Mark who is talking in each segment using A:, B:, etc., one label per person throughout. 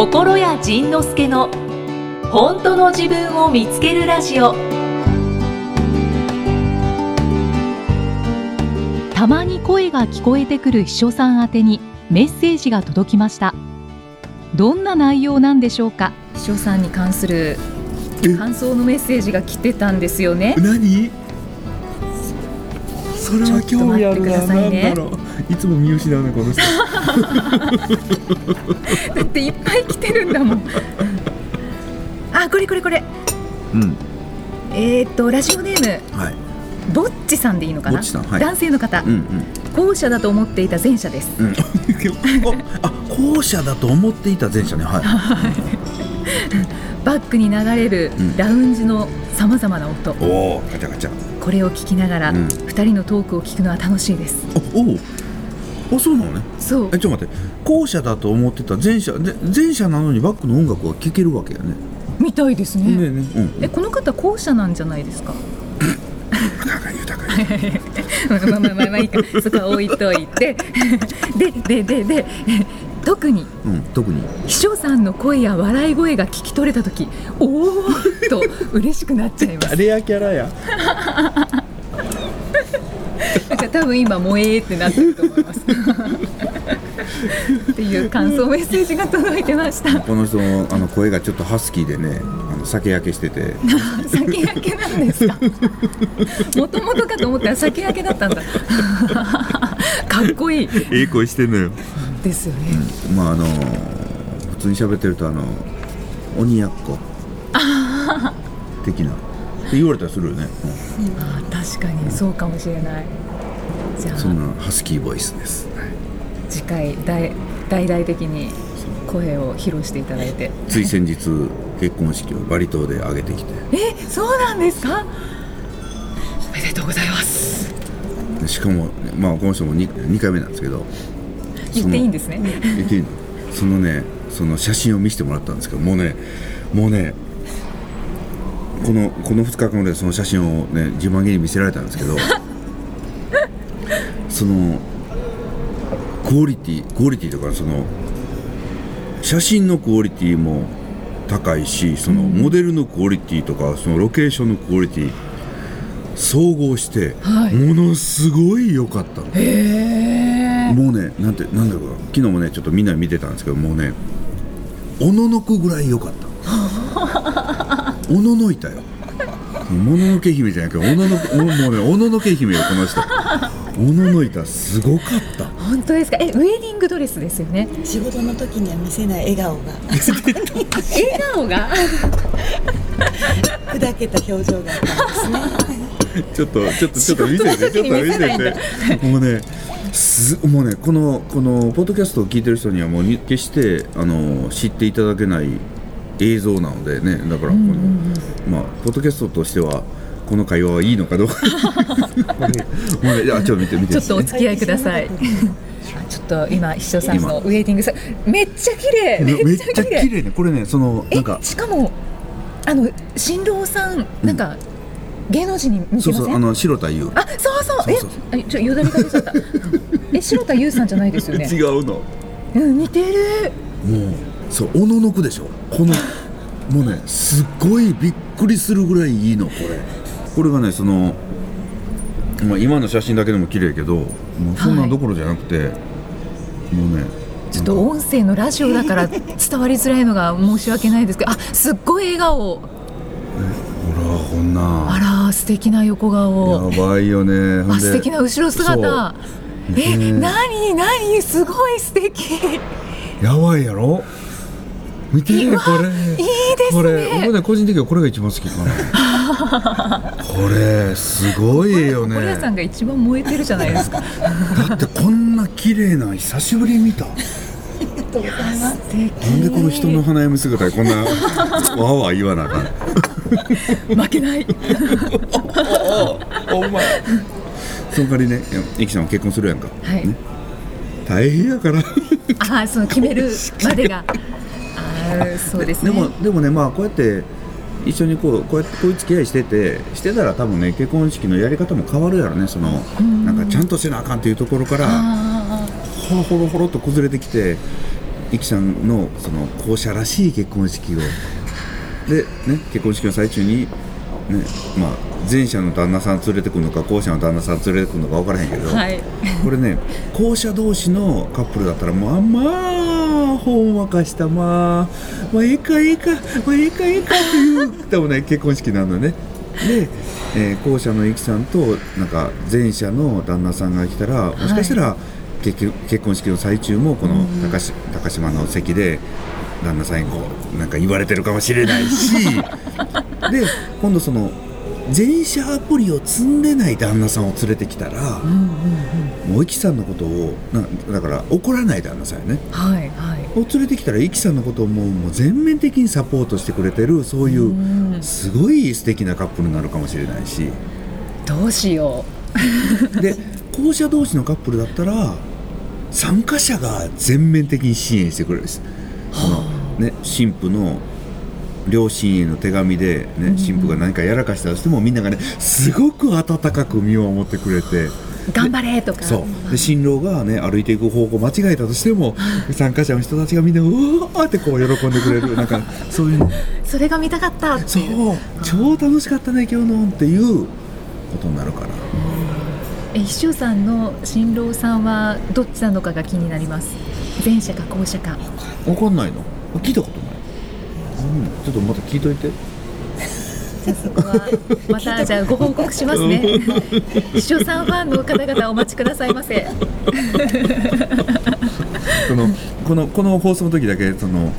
A: 心谷仁之助の本当の自分を見つけるラジオ。
B: たまに声が聞こえてくる秘書さん宛てにメッセージが届きました。どんな内容なんでしょうか？秘書さんに関する感想のメッセージが来てたんですよね。
C: 何？それは興味あるな、
B: ね
C: なんだろう。いつも見失うねこの人。
B: だっていっぱい来てるんだもん。あこれこれこれ。
C: うん。
B: えー、っとラジオネーム。
C: はい。
B: ぼっちさんでいいのかな？
C: はい。
B: 男性の方、
C: うん
B: 後者だと思っていた前者です。
C: うん。う んああ後者だと思っていた前者ね。はい。
B: バックに流れる
C: うん。
B: ラウンジのさまざまな音、
C: おおガチャガチャ
B: これを聞きながら、
C: うん。
B: 二人のトークを聞くのは楽しいです。
C: おおあそうなのね。
B: そう。
C: えちょっと待って。後者だと思ってた前者で前者なのにバックの音楽は聴けるわけやね。
B: みたいですね。
C: ねねうん
B: えこの方後者なんじゃないですか？まあまあまあまあいいか。そこは置いといて。でででで特に。
C: うん特に。
B: 秘書さんの声や笑い声が聞き取れた時おおと嬉しくなっちゃいます。
C: レアキャラや？
B: なんか多分今萌えってなってると思います。っていう感想メッセージが届いてました。
C: この人のあの声がちょっとハスキーでね。あの酒焼けしてて。
B: 酒焼けなんですか？もともとかと思ったら酒焼けだったんだ。かっこいい。
C: ええ声してんのよ。
B: ですよね、
C: まああの普通に喋ってるとあの鬼やっこ的な。って言われたらするよね、
B: あー確かにそうかもしれない。じゃ
C: うんそん
B: あ
C: なハスキーボイスです、
B: 次回大大々的に声を披露していただいて。
C: つい先日結婚式をバリ島で挙げてきて。
B: えそうなんですか？おめでとうございます。
C: でしかも、まあ、この人も 2, 2回目なんですけど。
B: 言っていいんですね。
C: 言っていいの。そのねその写真を見せてもらったんですけどもうねもうねこのこの2日間でその写真をね自慢げに見せられたんですけど そのクオリティクオリティとかその写真のクオリティも高いしそのモデルのクオリティとかそのロケーションのクオリティ総合して
B: はい。
C: ものすごい良かったの、
B: へえ
C: もうねなんてなんだろうな昨日もねちょっとみんな見てたんですけどもうねおののくぐらい良かった。おののいたよ。もののけ姫じゃないけどおののおもうねおののけ姫よこの人おののいたすごかった。
B: 本当ですか？えウェディングドレスですよね？
D: 仕事の時には見せない笑顔が。
B: 笑顔が？
D: 砕けた表情があったんですね。
C: ちょっとちょっとちょっと見せてちょっと見せてもうねすもうねこのこのポッドキャストを聞いてる人にはもうに決してあの知っていただけない映像なのでね。だからこの、まあポッドキャストとしてはこの会話はいいのかどうか。もうねいやちょっと見て見て。
B: ちょっとお付き合いください。ちょっと今秘書さんのウェディングさめっちゃ綺麗
C: め
B: め
C: っちゃ綺麗ね。これねその
B: え
C: なんか
B: しかもあの新郎さんなんか、芸能人に似てません？
C: そうそうあの白田優。
B: あそうそう。えあちょよだれかけちゃった。え白田優さんじゃないですよね？
C: 違うの。
B: うん似てる。
C: もうそうおののくでしょ。このもうねすっごいびっくりするぐらいいいのこれこれがねその、まあ、今の写真だけでも綺麗けどもうそんなんどころじゃなくて、もうね
B: ちょっと音声のラジオだから 伝わりづらいのが申し訳ないですけどあすっごい笑顔。
C: ほらこんな。
B: あら素敵な横顔。
C: やばいよね。
B: あ素敵な後ろ姿。え、
C: ね。
B: なになにすごい素敵。
C: やばいやろ？見てねこれ。
B: いいですね。
C: これ。僕ね個人的にはこれが一番好きかな これすごいよね。
B: 小屋さんが一番燃えてるじゃないですか。
C: だってこんな綺麗な久しぶりに見た。なんでこの人の花嫁姿でこんなわわ言わなあかん。
B: 負けない。
C: お前その代わりねいきちゃんは結婚するやんか
B: はい
C: 大変やから
B: ああその決めるまでがああそうですね
C: でもでもねまあこうやって一緒にこうこうやってこういう付き合いしててしてたら多分ね結婚式のやり方も変わるやろねそのなんかちゃんとせなあかんっていうところから
B: あ
C: ほろほろほろっと崩れてきてイキさんのその校舎らしい結婚式を。で、ね、結婚式の最中に、ねまあ、前者の旦那さん連れてくるのか後者の旦那さん連れてくるのか分からへんけど、
B: はい。
C: これね後者同士のカップルだったらまあまあほんわかしたまあまあええかええかまあええかええかっていう多分ね結婚式なのね。で、えー後者のイキさんとなんか前者の旦那さんが来たらもしかしたら結局結婚式の最中もこの高し高島の席で旦那さんにこうなんか言われてるかもしれないし。で今度その前者アプリを積んでない旦那さんを連れてきたら、もうイキさんのことをなだから怒らない旦那さんよね。
B: はいはい。
C: を連れてきたらイキさんのことをもうもう全面的にサポートしてくれてるそういう
B: うん。
C: すごい素敵なカップルになるかもしれないし。
B: どうしよ
C: で後者同士のカップルだったら参加者が全面的に支援してくれるんですね新婦の両親への手紙で、ね、新婦が何かやらかしたとしてもみんながねすごく温かく見守ってくれて。
B: う頑張れとか。
C: そう。で新郎がね歩いていく方向間違えたとしても参加者の人たちがみんなうわーってこう喜んでくれるなんかそういう。の
B: それが見たかったって
C: そう。超楽しかったね今日のっていうことになるから。
B: え秘書さんの新郎さんはどっちなのかが気になります前者か後者か。
C: 分かんないの？聞いたことない、うん、ちょっとまた聞いといて。
B: じゃあそこはまた じゃあご報告しますね。秘書さんファンの方々お待ちくださいませ。
C: このこのこの放送の時だけその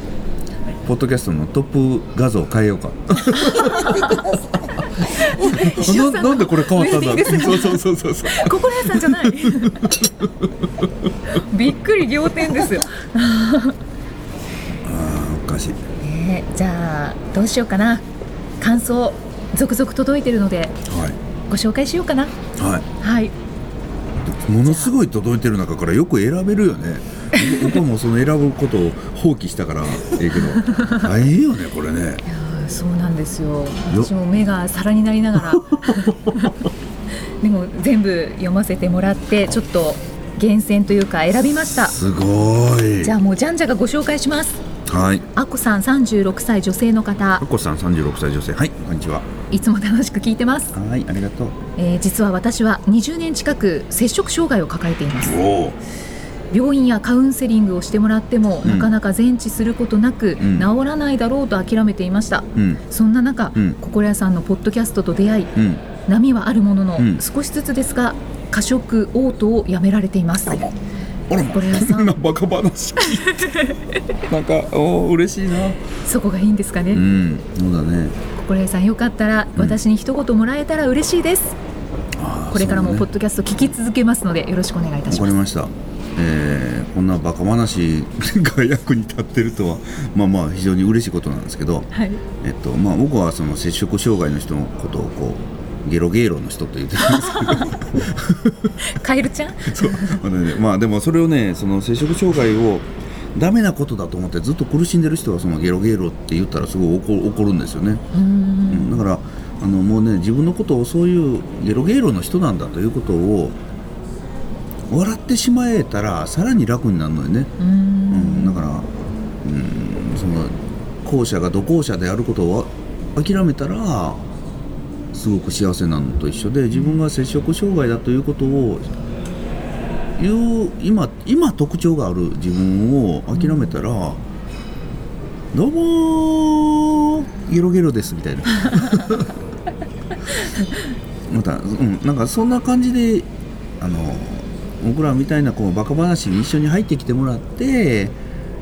C: ポッドキャストのトップ画像変えようか ななんでこれ変わったんだ？そうそうそうそうそう。
B: 心屋さんじゃない。びっくり仰天ですよ、
C: あーおかしい。
B: ねえじゃあどうしようかな。感想続々届いてるので
C: はい。
B: ご紹介しようかな。
C: はい。
B: はい。
C: ものすごい届いてる中からよく選べるよね。僕はもうその選ぶことを放棄したからええけど大変よねこれね
B: そうなんですよ。私も目が皿になりながら。でも全部読ませてもらってちょっと厳選というか選びました。
C: すごい。
B: じゃあもうじゃんじゃがご紹介します。
C: はい。
B: あこさん36歳女性の方。
C: あこさん36歳女性はいこんにちは。い
B: つも楽しく聞いてます、
C: はいありがとう。
B: えー実は私は20年近く摂食障害を抱えています。
C: おお
B: 病院やカウンセリングをしてもらっても、
C: うん。
B: なかなか全治することなく、
C: うん。
B: 治らないだろうと諦めていました。
C: うん。
B: そんな中、
C: うん。
B: 心屋さんのポッドキャストと出会い
C: うん。
B: 波はあるものの、
C: うん。
B: 少しずつですが過食嘔吐をやめられています。
C: あら。
B: 心屋さ
C: こんなんバカ話なんかおー嬉しいな。
B: そこがいいんですかね、
C: うん。そうだね。
B: 心屋さんよかったら
C: うん。
B: 私に一言もらえたら嬉しいです、これからもポッドキャスト聞き続けますのでよろしくお願いいた
C: わ
B: します。
C: かりました、えーこんなバカ話が役に立ってるとはまあまあ非常に嬉しいことなんですけど、
B: はい。
C: えっとまあ、僕はその摂食障害の人のことをこうゲロゲーロの人と言ってるんです
B: カエルちゃん？
C: け どそうまあねまあでもそれをねその摂食障害をダメなことだと思ってずっと苦しんでる人はそのゲロゲーロって言ったらすごい怒る怒るんですよね、
B: うーん。
C: うん、だからあのもうね自分のことをそういうゲロゲーロの人なんだということを笑ってしまえたらさらに楽になるのよね、
B: う
C: ん、
B: ん
C: だから、うん、その後者が土後者であることを諦めたらすごく幸せなのと一緒で自分が摂食障害だということを言う今今特徴がある自分を諦めたら「どうもーゲロゲロです」みたいな。また、うん、なんかそんな感じであの僕らみたいなこうバカ話に一緒に入ってきてもらって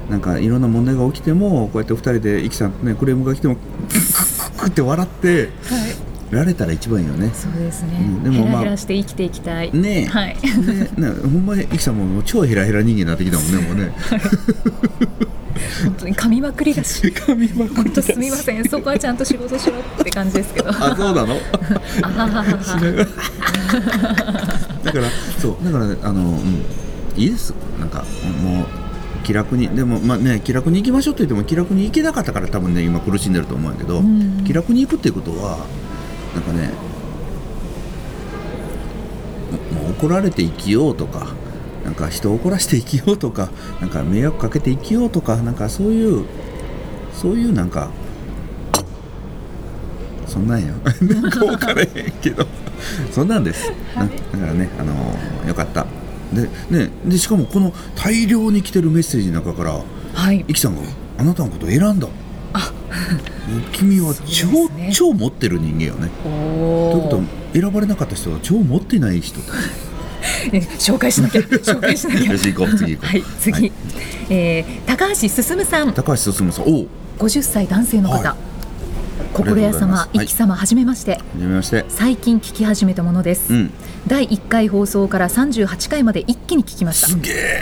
C: なんかいろんな問題が起きてもこうやって2人でイキさんとねクレームが来てもクックックって笑って
B: はい。
C: られたら一番いいよね。
B: そうですね、
C: うんでもまあ
B: ヘラして生きていきたい。
C: ねえ。
B: はい。
C: ねねほんまにイキさんももう超ヘラヘラ人間になってきたもんねもうね。
B: 本当に噛みまくりだし。
C: 髪ま
B: 本当すみません。そこはちゃんと仕事しろって感じですけど。
C: あそうなの？
B: あはははは。
C: だからそう。だからねあの、うん、いいです。なんかもう気楽に。でもまあね気楽に行きましょうって言っても気楽に行けなかったから多分ね今苦しんでると思うんやけど、
B: うん。
C: 気楽に行くっていうことはなんかねももう怒られて生きようとかあなんか人を怒らして生きようとかなんか迷惑かけて生きようとかなんかそういうそういうなんかそんなんや。なんか分からへんけど。そんなんです、なだからねあのーよかった。でねでしかもこの大量に来てるメッセージの中から
B: はい。
C: イキさんがあなたのことを選んだ 君は超、
B: ね
C: 超持ってる人間よね。
B: お
C: ということは選ばれなかった人は超持ってない人。
B: ね紹介しなきゃ。紹介しなきゃ。
C: よし行こう。次行こう。
B: はい次、
C: はい。
B: えー高橋進さん。
C: 高橋進さんおう。
B: 50歳男性の方、
C: はい。
B: 心屋様一輝様はじめまして、
C: はじめまして。
B: 最近聞き始めたものです、
C: うん。
B: 第1回放送から38回まで一気に聞きました。
C: すげえ。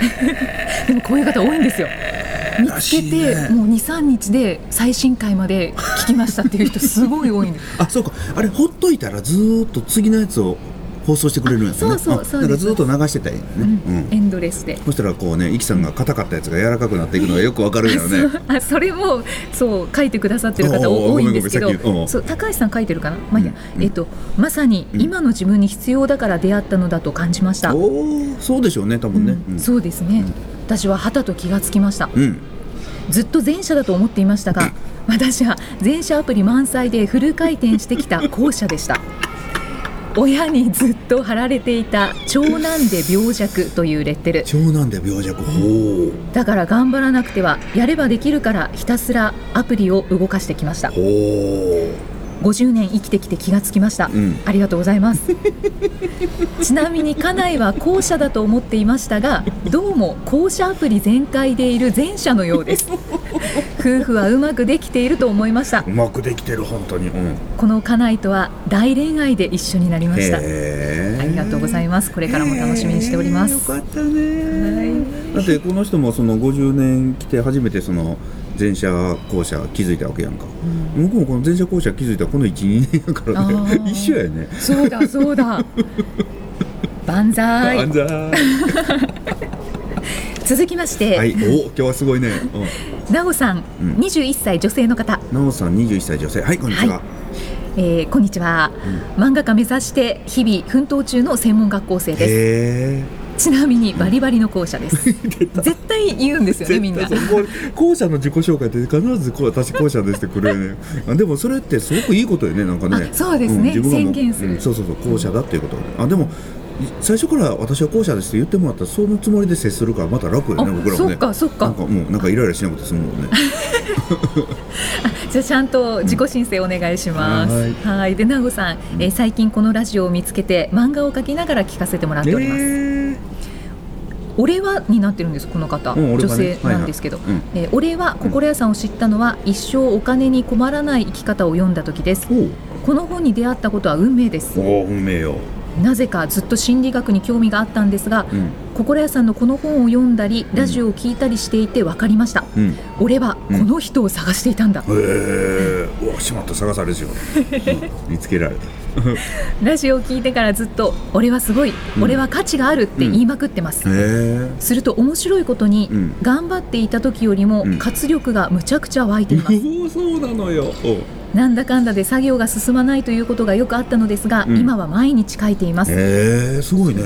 B: でもこういう方多いんですよ見つけて、
C: ね。
B: もう23日で最新回まで聞きましたっていう人すごい多いんです。
C: あそうか。あれほっといたらずーっと次のやつを放送してくれるんやね。
B: あそうそう
C: からずーっと流してたんやね、うん
B: エンドレスで。
C: そしたらこうねイキさんが硬かったやつが柔らかくなっていくのがよくわかるよね。
B: あそれもそう書いてくださってる方多いんですけど。そう高橋さん書いてるかな、まあいいや
C: うん
B: えっと、まさに
C: うん
B: 今の自分に必要だから出会ったのだと感じました、
C: おおそうでしょうね多分ね。
B: うん。そうですね、私ははたと気がつきました。
C: うん、うん
B: ずっと前者だと思っていましたが私は前者アプリ満載でフル回転してきた後者でした。親にずっと貼られていた長男で病弱というレッテル。
C: 長男で病弱。ほ
B: だから頑張らなくてはやればできるからひたすらアプリを動かしてきました50年生きてきて気がつきました、
C: うん。
B: ありがとうございます。ちなみに家内は後者だと思っていましたがどうも後者アプリ全開でいる前者のようです。夫婦はうまくできていると思いました。
C: ううまくできてる本当に。うん。
B: この家内とは大恋愛で一緒になりました。ありがとうございます。これからも楽しみにしております。
C: よかったねだってこの人もその50年来て初めてその前者後者気づいたわけやんか、向こうもこの前者後者気づいたこの12年やからね。一緒やね。
B: そうだそうだ。万歳。
C: あんざー
B: 続きまして、
C: はいお今日はすごいね、
B: なおさん、
C: うん。
B: 21歳女性の方。
C: うん、なおさん21歳女性。はいこんにちは、
B: はえーこんにちは、漫画家目指して日々奮闘中の専門学校生です。
C: へ
B: ちなみにバリバリの校舎です。絶対言うんですよねみんな。
C: 絶対そうこう後者の自己紹介って必ずこう私後者ですってくれるね。あでもそれってすごくいいことよねなんかね。
B: あそうですね。
C: 自分がもう
B: 宣言する。
C: うんそうそうそう後者だっていうことあでも最初から私は後者ですって言ってもらったらそのつもりで接するからまた楽よね
B: あ
C: 僕らもね。
B: そっかそっか。
C: なんかもうなんかイライラしなくて済むもんね。
B: じゃあちゃんと自己申請お願いします、
C: うん
B: はい。でなごさん、えー最近このラジオを見つけて漫画を描きながら聞かせてもらっております、
C: え
B: 俺はになってるんですこの方、
C: うん俺
B: 女性なんですけど、
C: はいはい。
B: えー俺は心屋さんを知ったのは、一生お金に困らない生き方を読んだ時です。
C: ー、
B: この本に出会ったことは運命です。
C: おお運命よ、
B: なぜかずっと心理学に興味があったんですが、
C: うん。
B: 心屋さんのこの本を読んだりラジオを聞いたりしていて分かりました、
C: うん、へ
B: 俺はこの人を探していたんだ、
C: えうわしまった探されるよ、うん。見つけられた。
B: ラジオを聞いてからずっと俺はすごい、
C: うん。
B: 俺は価値があるって言いまくってます、
C: へえ
B: すると面白いことに、
C: うん。
B: 頑張っていた時よりも
C: うん。
B: 活力がむちゃくちゃ湧いています、
C: お おそうなのよ。お
B: なんだかんだで作業が進まないということがよくあったのですが、
C: うん。
B: 今は毎日書いています、
C: へえすごいね。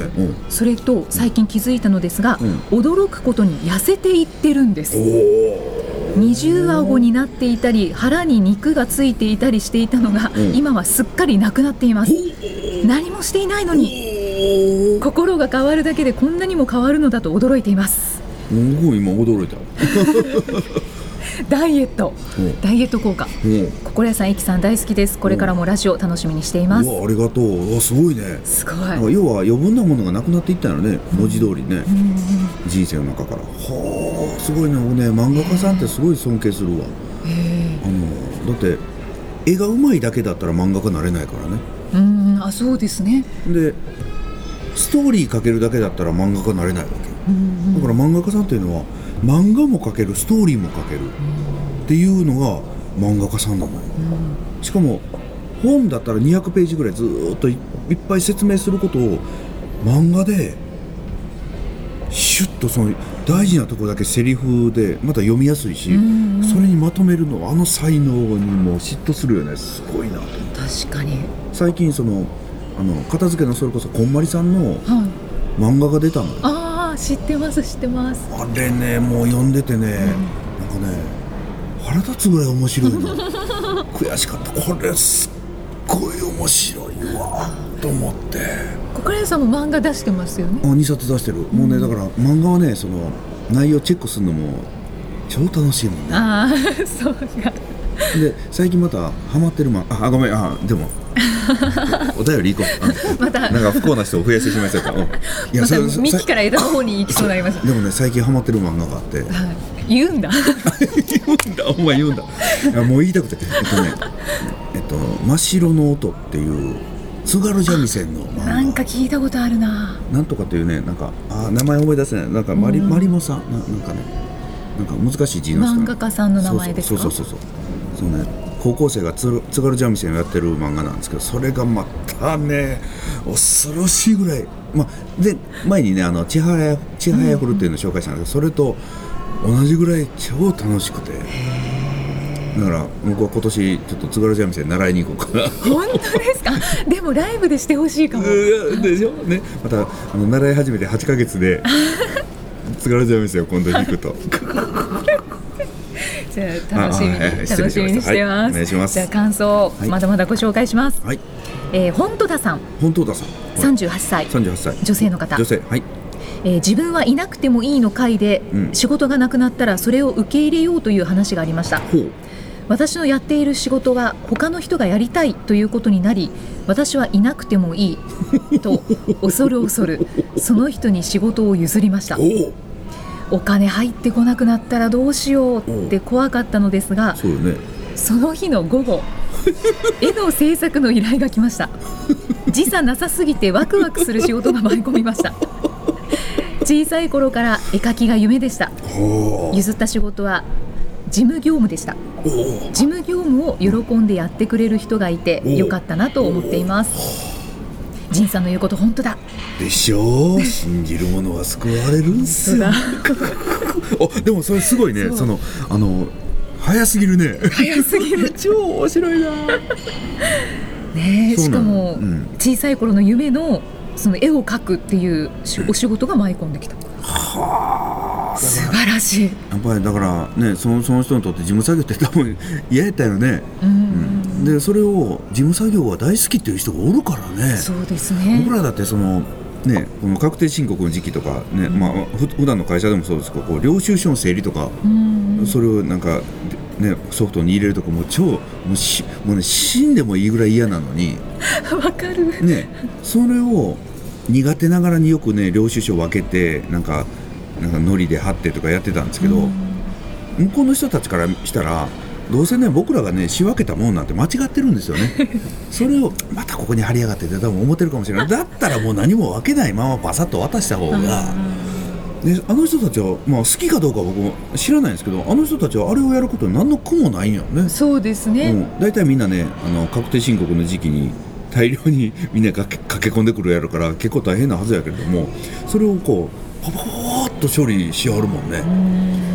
B: それと最近気づいたのですが、
C: うん。
B: 驚くことに痩せていってるんです。
C: おお
B: 二重顎になっていたり腹に肉がついていたりしていたのが、
C: うん。
B: 今はすっかりなくなっています。何もしていないのに心が変わるだけでこんなにも変わるのだと驚いています。
C: すごい今驚いた
B: ダイエット。
C: うん
B: ダイエット効果。
C: うん
B: 心屋さん、いきさん大好きです。これからもラジオ楽しみにしています。
C: ありがとう。すごいね。
B: すごい。
C: 要は余分なものがなくなっていったのね文字通りね。人生の中から。はあすごいね。僕ね漫画家さんってすごい尊敬するわ。
B: へ
C: あのだって絵がうまいだけだったら漫画家なれないからね。
B: えうん、あ、そうですね。
C: でストーリー描けるだけだったら漫画家なれないわけよ。
B: うんうん。
C: だから漫画家さんっていうのは漫画も描けるストーリーも描ける。っていうのが漫画家さんなのよ。しかも本だったら200ページぐらいずーっといいっぱい説明することを漫画でシュッとその大事なところだけセリフでまた読みやすいし、
B: うんうん。
C: それにまとめるのあの才能にもう嫉妬するよね。すごいなと
B: 確かに。
C: 最近そのあの片付けのそれこそこんまりさんの
B: はい。
C: 漫画が出たのよ。
B: あああ知ってます知ってます。
C: あれねもう読んでてね、なんかね腹立つぐらい面白いの。悔しかった。これすっごい面白いわと思って。
B: 小倉さんも漫画出してますよね。
C: あ2冊出してる、もうねだから漫画はねその内容チェックするのも超楽しいもんね。
B: ああ そうか。
C: で最近またハマってる漫画あごめんあでも お便り行こうあ
B: また。
C: なんか不幸な人を増やしてしまいそうやったうん。い
B: また
C: それ
B: 幹から枝の方に行きそうになりました
C: でもね最近ハマってる漫画があって。
B: はい。言うんだ。
C: 言うんだ。お前言うんだ。いやもう言いたくて。えっとね えっと「真っ白の音」っていう津軽三味線の漫画。
B: なんか聞いたことあるな。
C: なんとかっていうねなんかあー名前思い出せない。なんかマリ,、
B: うん。
C: マリモさん？ななんかね。なんか難しい字の人。
B: 漫画家さんの名前ですか？
C: そう。そうそうそうそう。そうね高校生がつ津軽三味線をやってる漫画なんですけどそれがまたね恐ろしいぐらい。まあで前にねあの千早千早フルっていうのを紹介したんですけど、それと同じぐらい超楽しくて。だから僕は今年ちょっと津軽三味線習いに行こうかな。
B: 本当ですか？でもライブでしてほしいかも。
C: うんでしょ？ね。またあの習い始めて8ヶ月で 津軽三味線を今度弾くと
B: じゃあ楽しみに
C: あはい
B: 楽しみにしてます、
C: はいます。
B: じゃあ感想、
C: はい。
B: まだまだご紹介します、
C: はい。
B: えー、本戸田さん。
C: 本当ださん。
B: 38歳。
C: 38歳。
B: 女性の方。
C: 女性はい。
B: えー自分はいなくてもいいの会で、
C: うん。
B: 仕事がなくなったらそれを受け入れようという話がありました。
C: ほう。
B: 私のやっている仕事は他の人がやりたいということになり私はいなくてもいいと恐る恐る その人に仕事を譲りました
C: お
B: 金入ってこなくなったらどうしようって怖かったのですが
C: そうよね。
B: その日の午後 絵の制作の依頼が来ました。時差なさすぎてワクワクする仕事が舞い込みました。小さい頃から絵描きが夢でした。
C: ほ
B: 譲った仕事は事務業務でした。事務業務を喜んでやってくれる人がいて
C: お
B: よかったなと思っています仁さんの言うこと本当だ。
C: でしょう。信じる者は救われるんすよ。あでもそれすごいね。
B: そ
C: のあの早すぎるね。
B: 早すぎる。
C: 超面白いな。
B: ねしかも、
C: うん
B: 小さい頃の夢のその絵を描くっていうしお仕事が舞い込んできた。
C: はあ。
B: 素晴らしい。
C: やっぱりだからねそのその人にとって事務作業って多分嫌やったよね、
B: う
C: うんん、でそれを事務作業が大好きっていう人がおるからね。
B: そうですね。
C: 僕らだってそのねこの確定申告の時期とかね、まあふ普段の会社でもそうですけどこう領収書の整理とか、
B: うん。
C: それをなんかねソフトに入れるとかもう超もうしもうね死んでもいいぐらい嫌なのに。
B: わかる。
C: ねそれを苦手ながらによくね領収書分けてなんかなんか糊で貼ってとかやってたんですけど、向こうの人たちからしたらどうせね僕らがね仕分けたもんなんて間違ってるんですよね。それをまたここに貼りやがってって多分思ってるかもしれないだったらもう何も分けないままバサッと渡した方が、であの人たちは、まあ、好きかどうか僕も知らないんですけどあの人たちはあれをやることに何の苦もないんよね。
B: そうですね、
C: うん、大体みんなねあの確定申告の時期に大量にみんながけ駆け込んでくるやるから結構大変なはずやけれどもそれをこうパパパパーっと処理しはるもんね。だ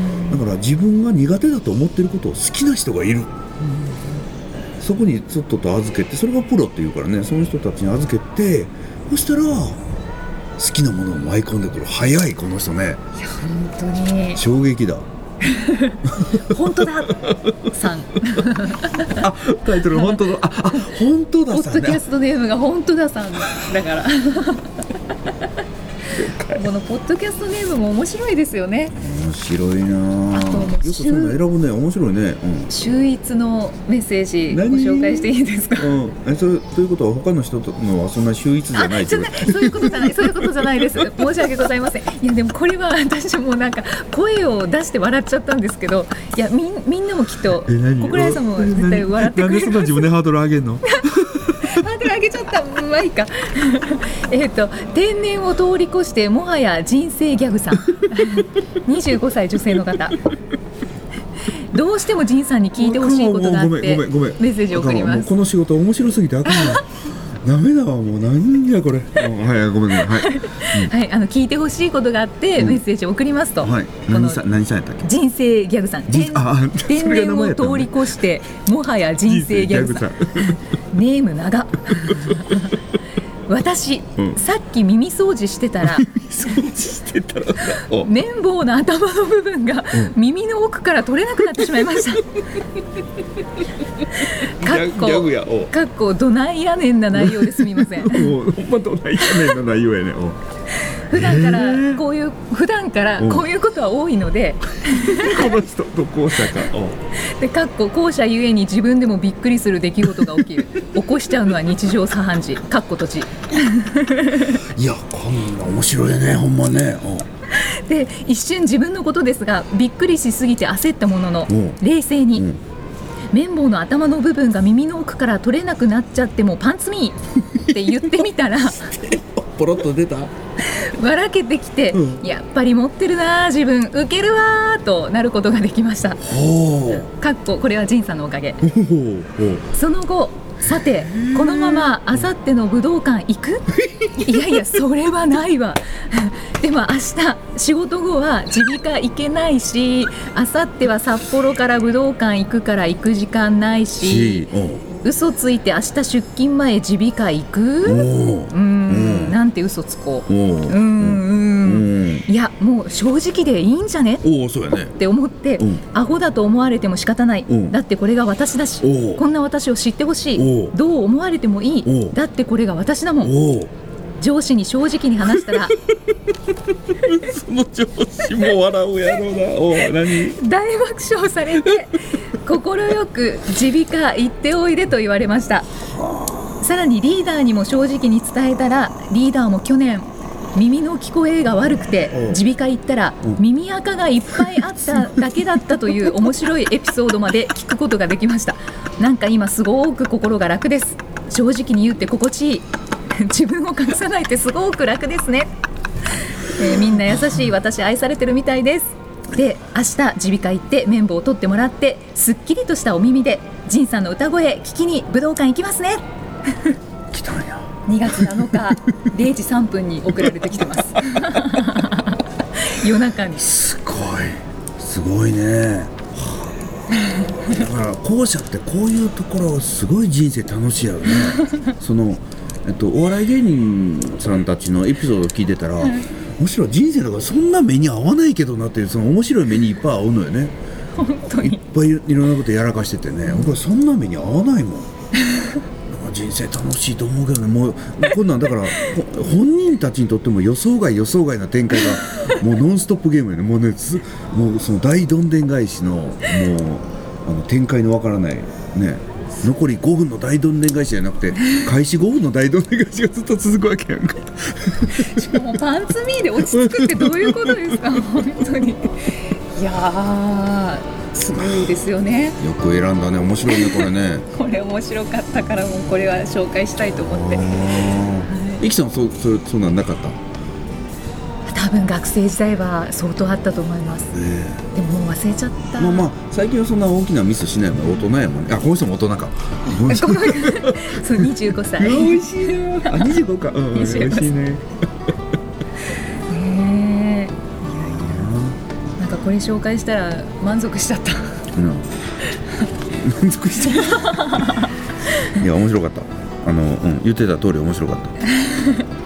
C: から自分が苦手だと思ってることを好きな人がいる、そこにちょっとと預けてそれがプロっていうからねその人たちに預けてそしたら好きなものを舞い込んでくる。早いこの人ね。
B: 本当に。
C: 衝撃だ。
B: 本当ださん。
C: あタイトル本当だ。ああ本当ださね。
B: ポッドキャストネームが本当ださんだから このポッドキャストネームも面白いですよね。
C: 面白いな。
B: あ
C: よくそんな選ぶね。面白いね。
B: 秀逸のメッセージご
C: 何
B: 紹介していいですか？
C: うん、うん、えそれということは他の人のはそんな秀逸じゃない
B: そういうことじゃない。そういうことじゃないです。申し訳ございません。いやでもこれは私もなんか声を出して笑っちゃったんですけどいやみんみんなもきっと小倉井さんも絶対笑ってくれます。
C: なんでそんな自分でハードル上げんの？
B: げちゃった。まあいいか。えっと天然を通り越してもはや人生ギャグさん。25歳女性の方。どうしても仁さんに聞いてほしいことがあっ
C: ごめん
B: て
C: ごめんごめん。
B: メッセージを送ります。
C: この仕事面白すぎてあかんわ ダメだわもう何やこれ。うんはいごめんごめん。はい、
B: はいあの聞いてほしいことがあって
C: うん。
B: メッセージを送りますと、
C: はい。
B: この
C: 何さん何さんやったっけ？
B: 人生ギャグさん。
C: 人
B: 天然を通り越してもはや人生ギャグさん。ネーム長 私、
C: うん。
B: さっき耳掃除してたら綿棒の頭の部分が耳の奥から取れなくなってしまいました。かっこかっこどないやねんな内容ですみません。
C: ほんまどないやねんの内容やねお
B: 普段からこういう普段からこういうことは多いので、
C: この人と後者か。お
B: でかっこ後者ゆえに自分でもびっくりする出来事が起きる。起こしちゃうのは日常茶飯事。かっこ閉じ。
C: いやこんな面白いねほんまね。
B: で一瞬自分のことですがびっくりしすぎて焦ったものの
C: うん。
B: 冷静に、
C: うん。
B: 綿棒の頭の部分が耳の奥から取れなくなっちゃってもパンツミーって言ってみたら
C: ポロッと出た？
B: 笑けてきて、
C: うん。
B: やっぱり持ってるな自分。ウケるわーとなることができました。
C: ほ
B: かっここれは仁さんのおかげ。その後さてこのままあさっての武道館行く？いやいやそれはないわ。でも明日仕事後は耳鼻科行けないしあさっては札幌から武道館行くから行く時間ないし嘘ついて明日出勤前耳鼻科行
C: お
B: く？
C: お
B: うーん。
C: うん。
B: なんて嘘つこう。
C: お
B: うーん。いやもう正直でいいんじゃね？
C: おおそうやね。
B: って思って、
C: うん。
B: アホだと思われても仕方ない、
C: うん。
B: だってこれが私だしこんな私を知ってほし
C: お
B: いうどう思われてもい
C: お
B: いうだってこれが私だもん。
C: おお
B: 上司に正直に話したら。
C: その上司も笑うやろうな。おお何？
B: 大爆笑されて快く耳鼻科行っておいでと言われました。さらにリーダーにも正直に伝えたらリーダーも去年耳の聞こえが悪くて
C: うん。
B: 耳鼻科行ったら
C: うん。
B: 耳垢がいっぱいあっただけだったという面白いエピソードまで聞くことができました。なんか今すごく心が楽です。正直に言って心地いい。自分を隠さないってすごく楽ですね、えーみんな優しい私愛されてるみたいですで明日耳鼻科行って綿棒を取ってもらってすっきりとしたお耳で仁さんの歌声聞きに武道館行きますね。
C: 来たんや。
B: 2月7日 0時3分に送られてきてます。夜中に。
C: すごい。すごいね。はあ。だから後者ってこういうところすごい人生楽しいやろね。その、えっと、お笑い芸人さんたちのエピソードを聞いてたら、むしろ人生だからそんな目に合わないけどなっていうその面白い目にいっぱい合うのよね。
B: 本当
C: いっ
B: に
C: ぱいいろんなことやらかしててね。僕はそんな目に合わないもん。人生楽しいと思うけどね。もうこんなんだからほ本人たちにとっても予想外予想外な展開がもうノンストップゲームやね。もうねずもうその大どんでん返しのもうあの展開のわからないね残り5分の大どんでん返しじゃなくて開始5分の大どんでん返しがずっと続くわけやんか。
B: しかもパンツミーで落ち着くってどういうことですか？本当に。いやーすごいですよね。
C: よく選んだね。面白いねこれね。
B: これ面白かったからもうこれは紹介したいと思って。
C: い。きさんそそそんなんなかった？
B: 多分学生時代は相当あったと思います。
C: え。
B: でももう忘れちゃった、
C: まあまあ最近はそんな大きなミスしないもん大人やもんね。あこの人も大人か。ごめん。
B: そう25歳。
C: 美味しいな。あ25か。うん美味しい
B: 25
C: ね。
B: ねえ。なんかこれ紹介したら満足しちゃった。
C: うん。満足しちゃう いや面白かった。あの、うん、言ってた通り面白かった